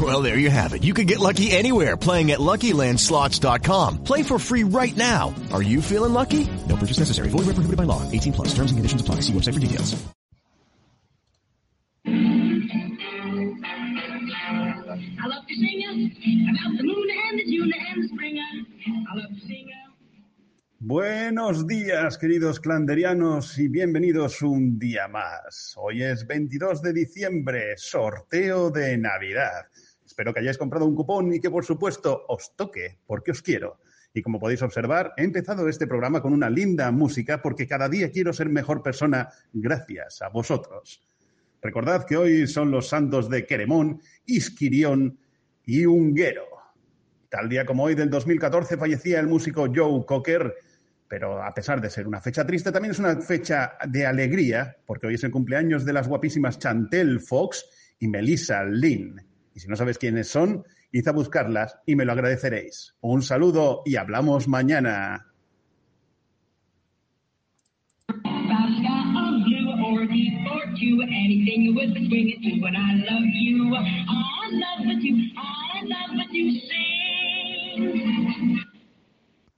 Well, there you have it. You can get lucky anywhere playing at LuckyLandSlots.com. Play for free right now. Are you feeling lucky? No purchase necessary. Void where prohibited by law. 18 plus. Terms and conditions apply. See website for details. I love to sing about the moon and the June and the spring. I love to sing. Buenos días, queridos clanderianos, y bienvenidos un día más. Hoy es 22 de diciembre, sorteo de Navidad. Espero que hayáis comprado un cupón y que, por supuesto, os toque, porque os quiero. Y como podéis observar, he empezado este programa con una linda música porque cada día quiero ser mejor persona gracias a vosotros. Recordad que hoy son los santos de Queremón, Isquirión y Unguero. Tal día como hoy del 2014 fallecía el músico Joe Cocker, pero a pesar de ser una fecha triste, también es una fecha de alegría, porque hoy es el cumpleaños de las guapísimas Chantel Fox y Melissa Lynn. Y si no sabes quiénes son, id a buscarlas y me lo agradeceréis. Un saludo y hablamos mañana. About sky of blue or a deep or two, anything you would swing it to, and I love you. I love what you, I love what you sing.